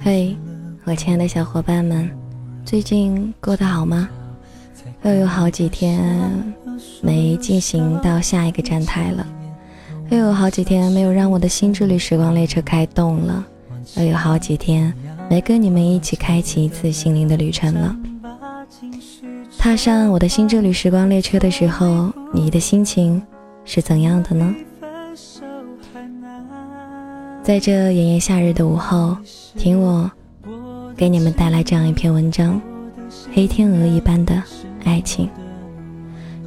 嘿，我亲爱的小伙伴们，最近过得好吗？又有好几天没进行到下一个站台了，又有好几天没有让我的新之旅时光列车开动了，又有好几天没跟你们一起开启一次心灵的旅程了。踏上我的新之旅时光列车的时候，你的心情是怎样的呢？在这炎炎夏日的午后，听我给你们带来这样一篇文章：黑天鹅一般的爱情。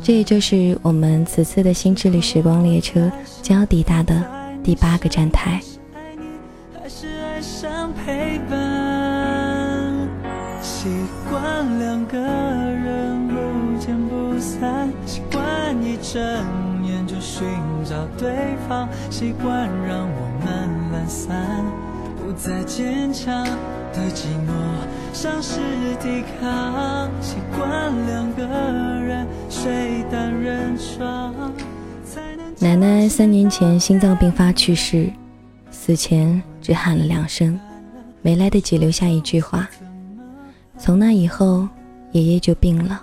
这也就是我们此次的新之旅时光列车将要抵达的第八个站台。习惯两个人不见不散，习惯一睁眼就寻找对方，习惯让我们懒散，不再坚强的寂寞，丧失抵抗。习惯两个人睡单人床。奶奶三年前心脏病发去世，死前只喊了两声，没来得及留下一句话。从那以后，爷爷就病了，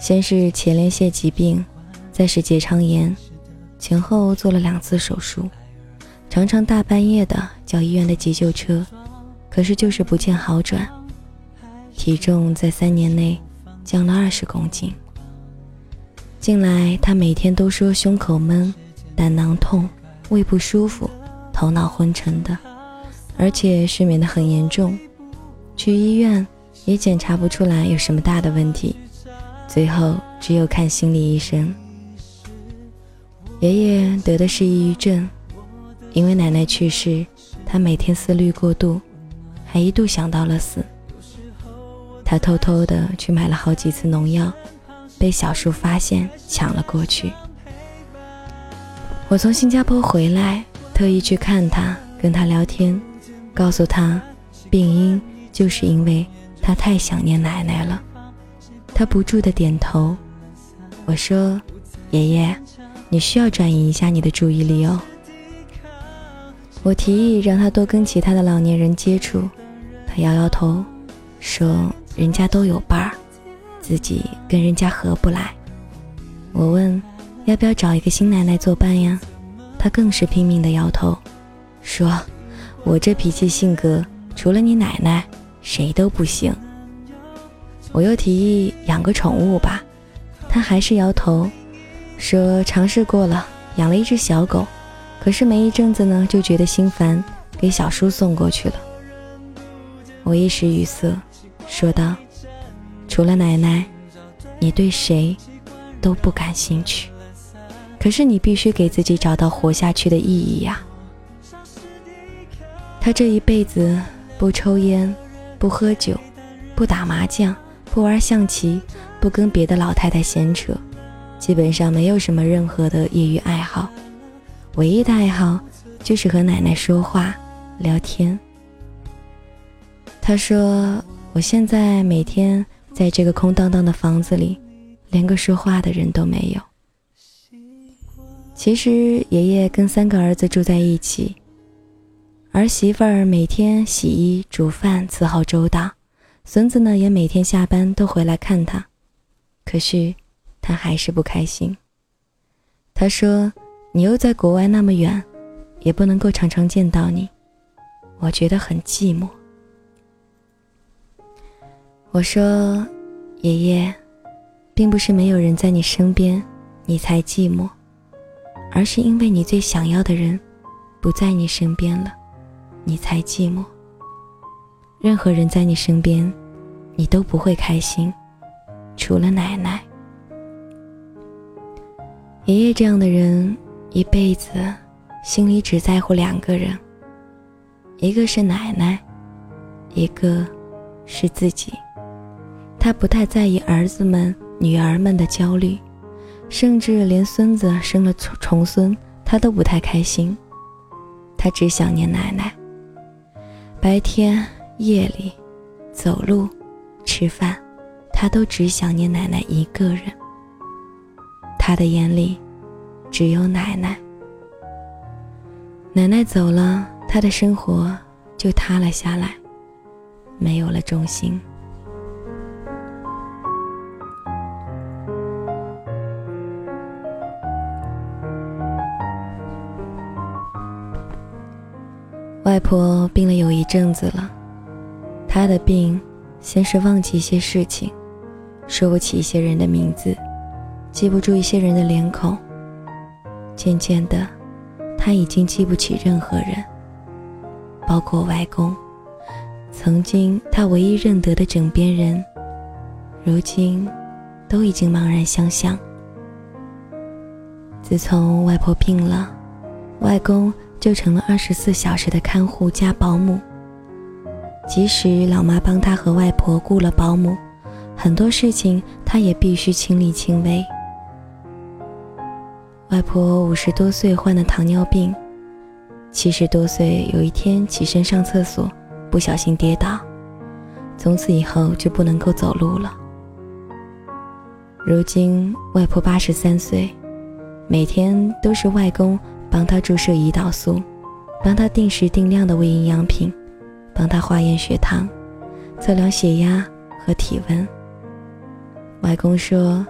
先是前列腺疾病，再是结肠炎，前后做了两次手术，常常大半夜的叫医院的急救车，可是就是不见好转，体重在三年内降了二十公斤。近来他每天都说胸口闷、胆囊痛、胃不舒服、头脑昏沉的，而且失眠的很严重，去医院。也检查不出来有什么大的问题，最后只有看心理医生。爷爷得的是抑郁症，因为奶奶去世，他每天思虑过度，还一度想到了死。他偷偷的去买了好几次农药，被小叔发现抢了过去。我从新加坡回来，特意去看他，跟他聊天，告诉他，病因就是因为。他太想念奶奶了，他不住的点头。我说：“爷爷，你需要转移一下你的注意力哦。”我提议让他多跟其他的老年人接触，他摇摇头，说：“人家都有伴儿，自己跟人家合不来。”我问：“要不要找一个新奶奶作伴呀？”他更是拼命的摇头，说：“我这脾气性格，除了你奶奶。”谁都不行。我又提议养个宠物吧，他还是摇头，说尝试过了，养了一只小狗，可是没一阵子呢，就觉得心烦，给小叔送过去了。我一时语塞，说道：“除了奶奶，你对谁都不感兴趣，可是你必须给自己找到活下去的意义呀。”他这一辈子不抽烟。不喝酒，不打麻将，不玩象棋，不跟别的老太太闲扯，基本上没有什么任何的业余爱好，唯一的爱好就是和奶奶说话聊天。他说：“我现在每天在这个空荡荡的房子里，连个说话的人都没有。”其实爷爷跟三个儿子住在一起。儿媳妇儿每天洗衣煮饭伺候周到，孙子呢也每天下班都回来看他，可是他还是不开心。他说：“你又在国外那么远，也不能够常常见到你，我觉得很寂寞。”我说：“爷爷，并不是没有人在你身边，你才寂寞，而是因为你最想要的人不在你身边了。”你才寂寞。任何人在你身边，你都不会开心，除了奶奶。爷爷这样的人，一辈子心里只在乎两个人，一个是奶奶，一个是自己。他不太在意儿子们、女儿们的焦虑，甚至连孙子生了重重孙，他都不太开心。他只想念奶奶。白天、夜里，走路、吃饭，他都只想念奶奶一个人。他的眼里只有奶奶。奶奶走了，他的生活就塌了下来，没有了重心。外婆病了有一阵子了，她的病先是忘记一些事情，说不起一些人的名字，记不住一些人的脸孔。渐渐的，他已经记不起任何人，包括外公，曾经他唯一认得的枕边人，如今都已经茫然相向。自从外婆病了，外公。就成了二十四小时的看护加保姆。即使老妈帮他和外婆雇了保姆，很多事情他也必须亲力亲为。外婆五十多岁患的糖尿病，七十多岁有一天起身上厕所，不小心跌倒，从此以后就不能够走路了。如今外婆八十三岁，每天都是外公。帮他注射胰岛素，帮他定时定量的喂营养品，帮他化验血糖，测量血压和体温。外公说：“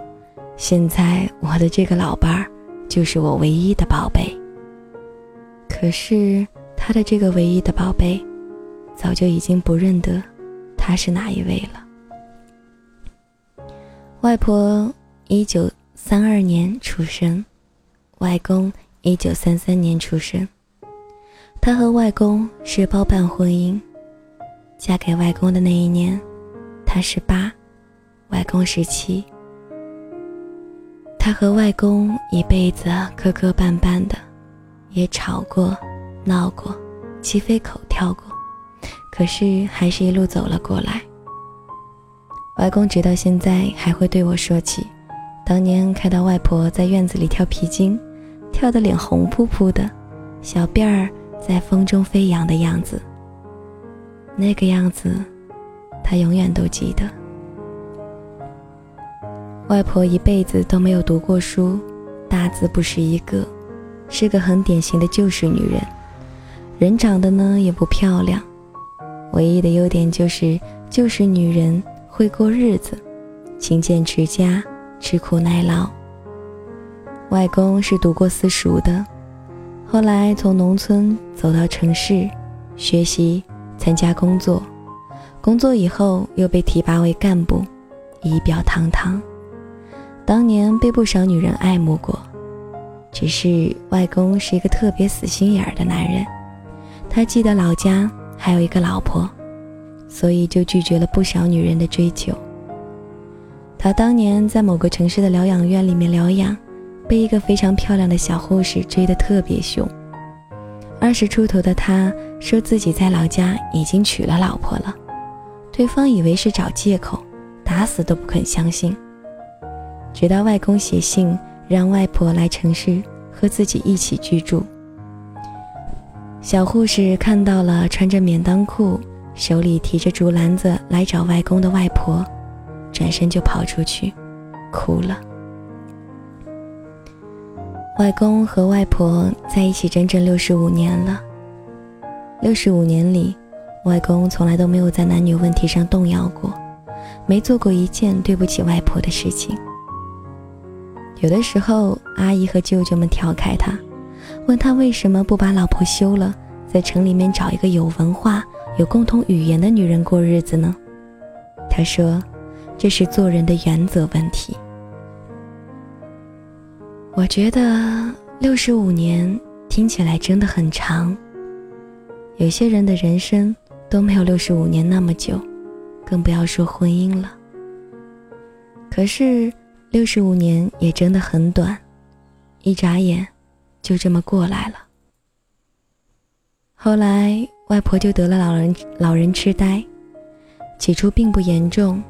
现在我的这个老伴儿就是我唯一的宝贝。”可是他的这个唯一的宝贝，早就已经不认得他是哪一位了。外婆一九三二年出生，外公。一九三三年出生，她和外公是包办婚姻。嫁给外公的那一年，她十八，外公十七。她和外公一辈子磕磕绊绊的，也吵过、闹过、鸡飞狗跳过，可是还是一路走了过来。外公直到现在还会对我说起，当年看到外婆在院子里跳皮筋。跳得脸红扑扑的，小辫儿在风中飞扬的样子。那个样子，他永远都记得。外婆一辈子都没有读过书，大字不识一个，是个很典型的旧式女人。人长得呢也不漂亮，唯一的优点就是旧式女人会过日子，勤俭持家，吃苦耐劳。外公是读过私塾的，后来从农村走到城市，学习、参加工作，工作以后又被提拔为干部，仪表堂堂。当年被不少女人爱慕过，只是外公是一个特别死心眼儿的男人，他记得老家还有一个老婆，所以就拒绝了不少女人的追求。他当年在某个城市的疗养院里面疗养。被一个非常漂亮的小护士追得特别凶。二十出头的他说自己在老家已经娶了老婆了，对方以为是找借口，打死都不肯相信。直到外公写信让外婆来城市和自己一起居住，小护士看到了穿着免裆裤、手里提着竹篮子来找外公的外婆，转身就跑出去，哭了。外公和外婆在一起整整六十五年了。六十五年里，外公从来都没有在男女问题上动摇过，没做过一件对不起外婆的事情。有的时候，阿姨和舅舅们调侃他，问他为什么不把老婆休了，在城里面找一个有文化、有共同语言的女人过日子呢？他说：“这是做人的原则问题。”我觉得六十五年听起来真的很长。有些人的人生都没有六十五年那么久，更不要说婚姻了。可是六十五年也真的很短，一眨眼就这么过来了。后来外婆就得了老人老人痴呆，起初并不严重，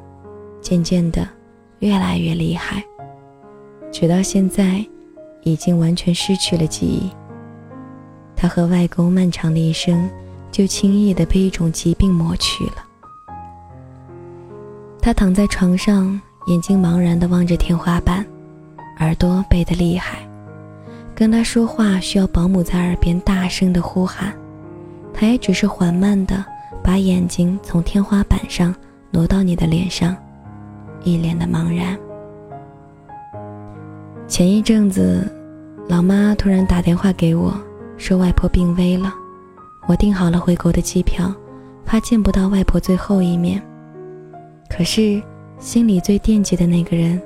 渐渐的越来越厉害，直到现在。已经完全失去了记忆。她和外公漫长的一生，就轻易的被一种疾病抹去了。他躺在床上，眼睛茫然的望着天花板，耳朵背得厉害。跟他说话需要保姆在耳边大声的呼喊，他也只是缓慢的把眼睛从天花板上挪到你的脸上，一脸的茫然。前一阵子，老妈突然打电话给我，说外婆病危了，我订好了回国的机票，怕见不到外婆最后一面。可是心里最惦记的那个人，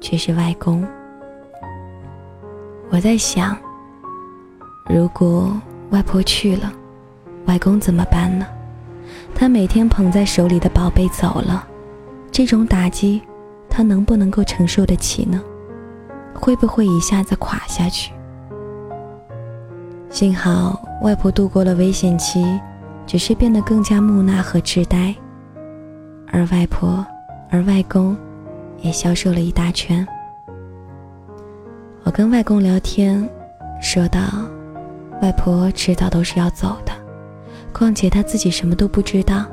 却是外公。我在想，如果外婆去了，外公怎么办呢？他每天捧在手里的宝贝走了，这种打击，他能不能够承受得起呢？会不会一下子垮下去？幸好外婆度过了危险期，只是变得更加木讷和痴呆，而外婆，而外公，也消瘦了一大圈。我跟外公聊天，说道：“外婆迟早都是要走的，况且她自己什么都不知道，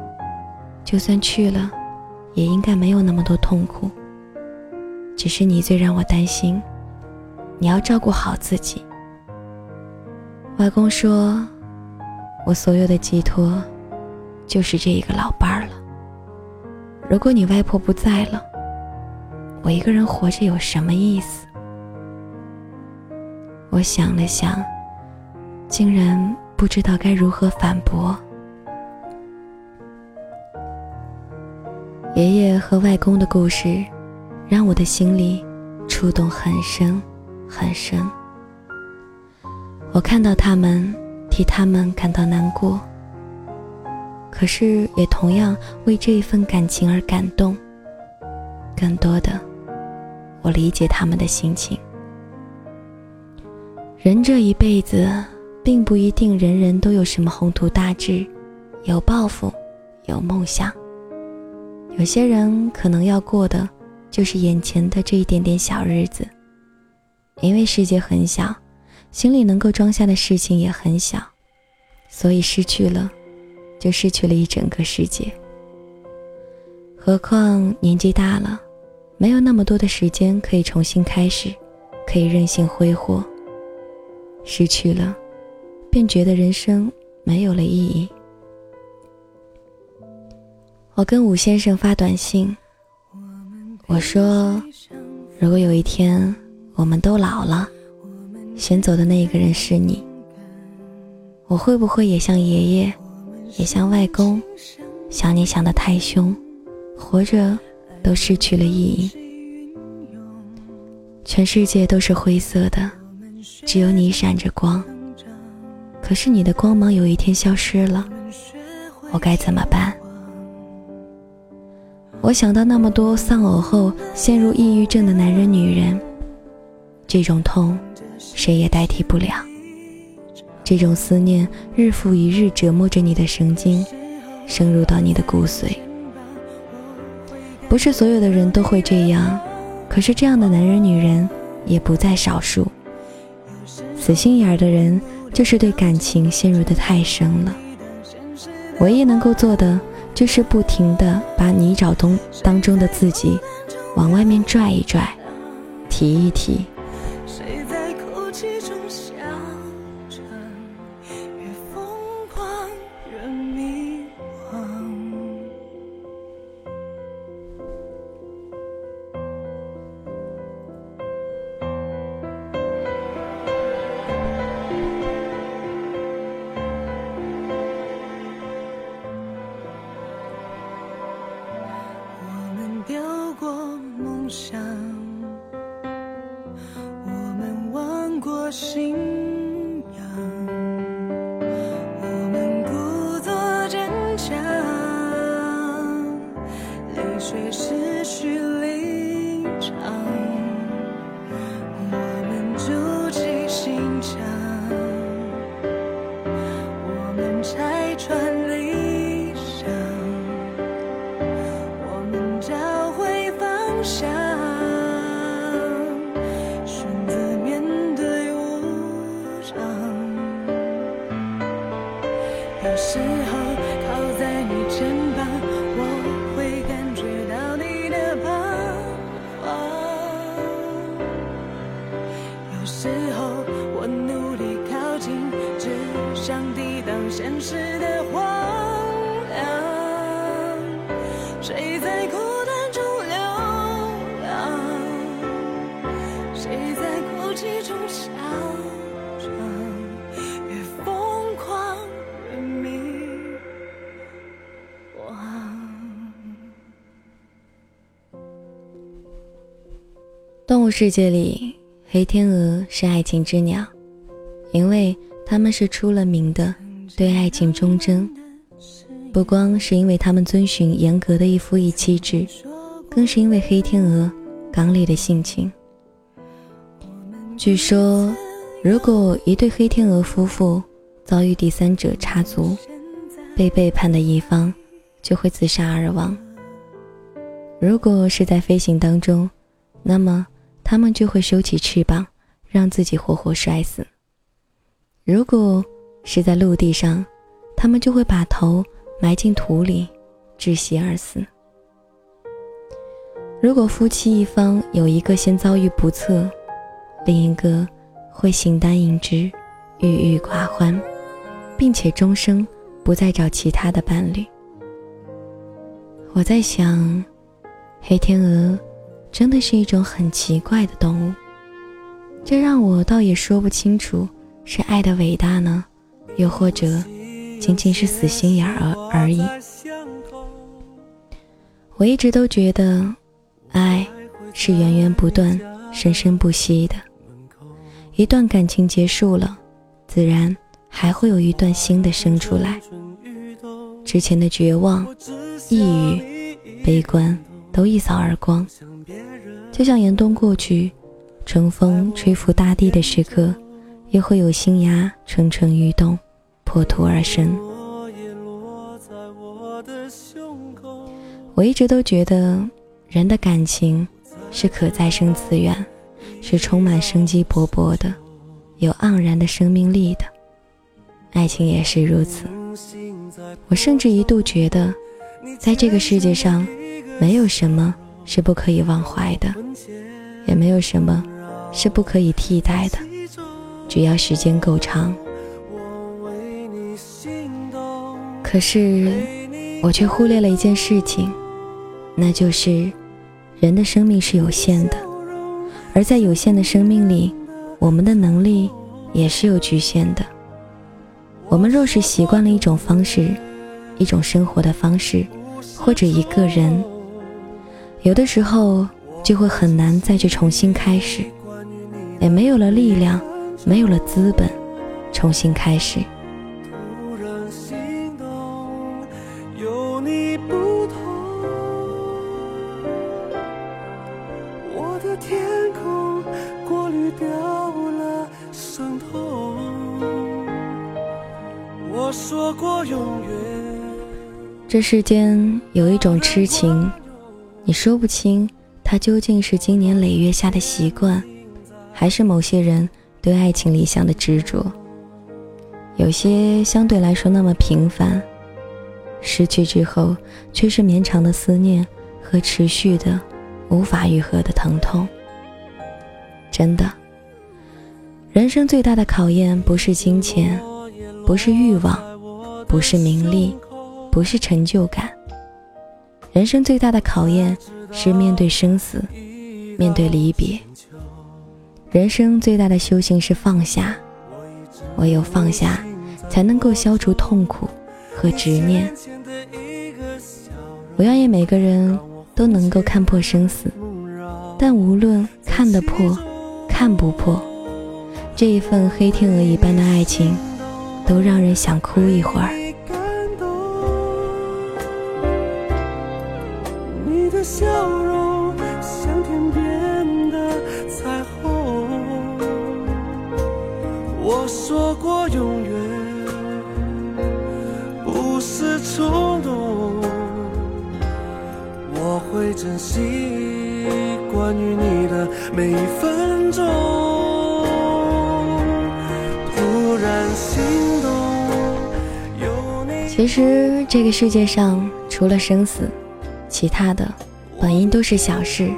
就算去了，也应该没有那么多痛苦。只是你最让我担心。”你要照顾好自己。外公说：“我所有的寄托，就是这一个老伴儿。如果你外婆不在了，我一个人活着有什么意思？”我想了想，竟然不知道该如何反驳。爷爷和外公的故事，让我的心里触动很深。很深，我看到他们，替他们感到难过，可是也同样为这一份感情而感动。更多的，我理解他们的心情。人这一辈子，并不一定人人都有什么宏图大志，有抱负，有梦想。有些人可能要过的，就是眼前的这一点点小日子。因为世界很小，心里能够装下的事情也很小，所以失去了，就失去了一整个世界。何况年纪大了，没有那么多的时间可以重新开始，可以任性挥霍。失去了，便觉得人生没有了意义。我跟武先生发短信，我说，如果有一天。我们都老了，先走的那一个人是你。我会不会也像爷爷，也像外公，想你想的太凶，活着都失去了意义。全世界都是灰色的，只有你闪着光。可是你的光芒有一天消失了，我该怎么办？我想到那么多丧偶后陷入抑郁症的男人、女人。这种痛，谁也代替不了。这种思念日复一日折磨着你的神经，深入到你的骨髓。不是所有的人都会这样，可是这样的男人、女人也不在少数。死心眼儿的人，就是对感情陷入的太深了。唯一能够做的，就是不停的把泥沼中当中的自己，往外面拽一拽，提一提。时候，我努力靠近，只。想抵挡现实的荒凉。谁在孤单中流浪？谁在哭泣中嚣张？越疯狂越迷惘。动物世界里，黑天鹅是爱情之鸟，因为它们是出了名的对爱情忠贞。不光是因为它们遵循严格的一夫一妻制，更是因为黑天鹅刚烈的性情。据说，如果一对黑天鹅夫妇遭遇第三者插足，被背叛的一方就会自杀而亡。如果是在飞行当中，那么。他们就会收起翅膀，让自己活活摔死。如果是在陆地上，他们就会把头埋进土里，窒息而死。如果夫妻一方有一个先遭遇不测，另一个会形单影只、郁郁寡欢，并且终生不再找其他的伴侣。我在想，黑天鹅。真的是一种很奇怪的动物，这让我倒也说不清楚是爱的伟大呢，又或者仅仅是死心眼儿而已。我一直都觉得，爱是源源不断、生生不息的。一段感情结束了，自然还会有一段新的生出来。之前的绝望、抑郁、悲观都一扫而光。就像严冬过去，春风吹拂大地的时刻，也会有新芽蠢蠢欲动，破土而生。我一直都觉得，人的感情是可再生资源，是充满生机勃勃的，有盎然的生命力的。爱情也是如此。我甚至一度觉得，在这个世界上，没有什么。是不可以忘怀的，也没有什么是不可以替代的，只要时间够长。可是，我却忽略了一件事情，那就是人的生命是有限的，而在有限的生命里，我们的能力也是有局限的。我们若是习惯了一种方式，一种生活的方式，或者一个人。有的时候就会很难再去重新开始，也没有了力量，没有了资本，重新开始。这世间有一种痴情。你说不清，它究竟是经年累月下的习惯，还是某些人对爱情理想的执着。有些相对来说那么平凡，失去之后却是绵长的思念和持续的、无法愈合的疼痛。真的，人生最大的考验不是金钱，不是欲望，不是名利，不是成就感。人生最大的考验是面对生死，面对离别。人生最大的修行是放下，唯有放下，才能够消除痛苦和执念。我愿意每个人都能够看破生死，但无论看得破，看不破，这一份黑天鹅一般的爱情，都让人想哭一会儿。会珍惜关于你的每一分钟。突然心动，其实这个世界上除了生死，其他的。本应都是小事，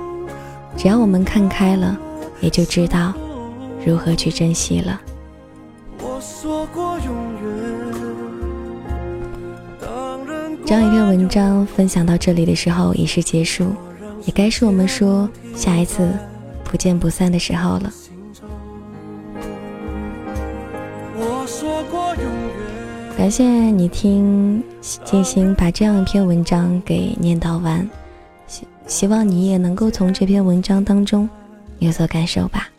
只要我们看开了，也就知道如何去珍惜了。这样一篇文章分享到这里的时候已是结束，也该是我们说下一次不见不散的时候了。感谢你听静心把这样一篇文章给念叨完，希希望你也能够从这篇文章当中有所感受吧。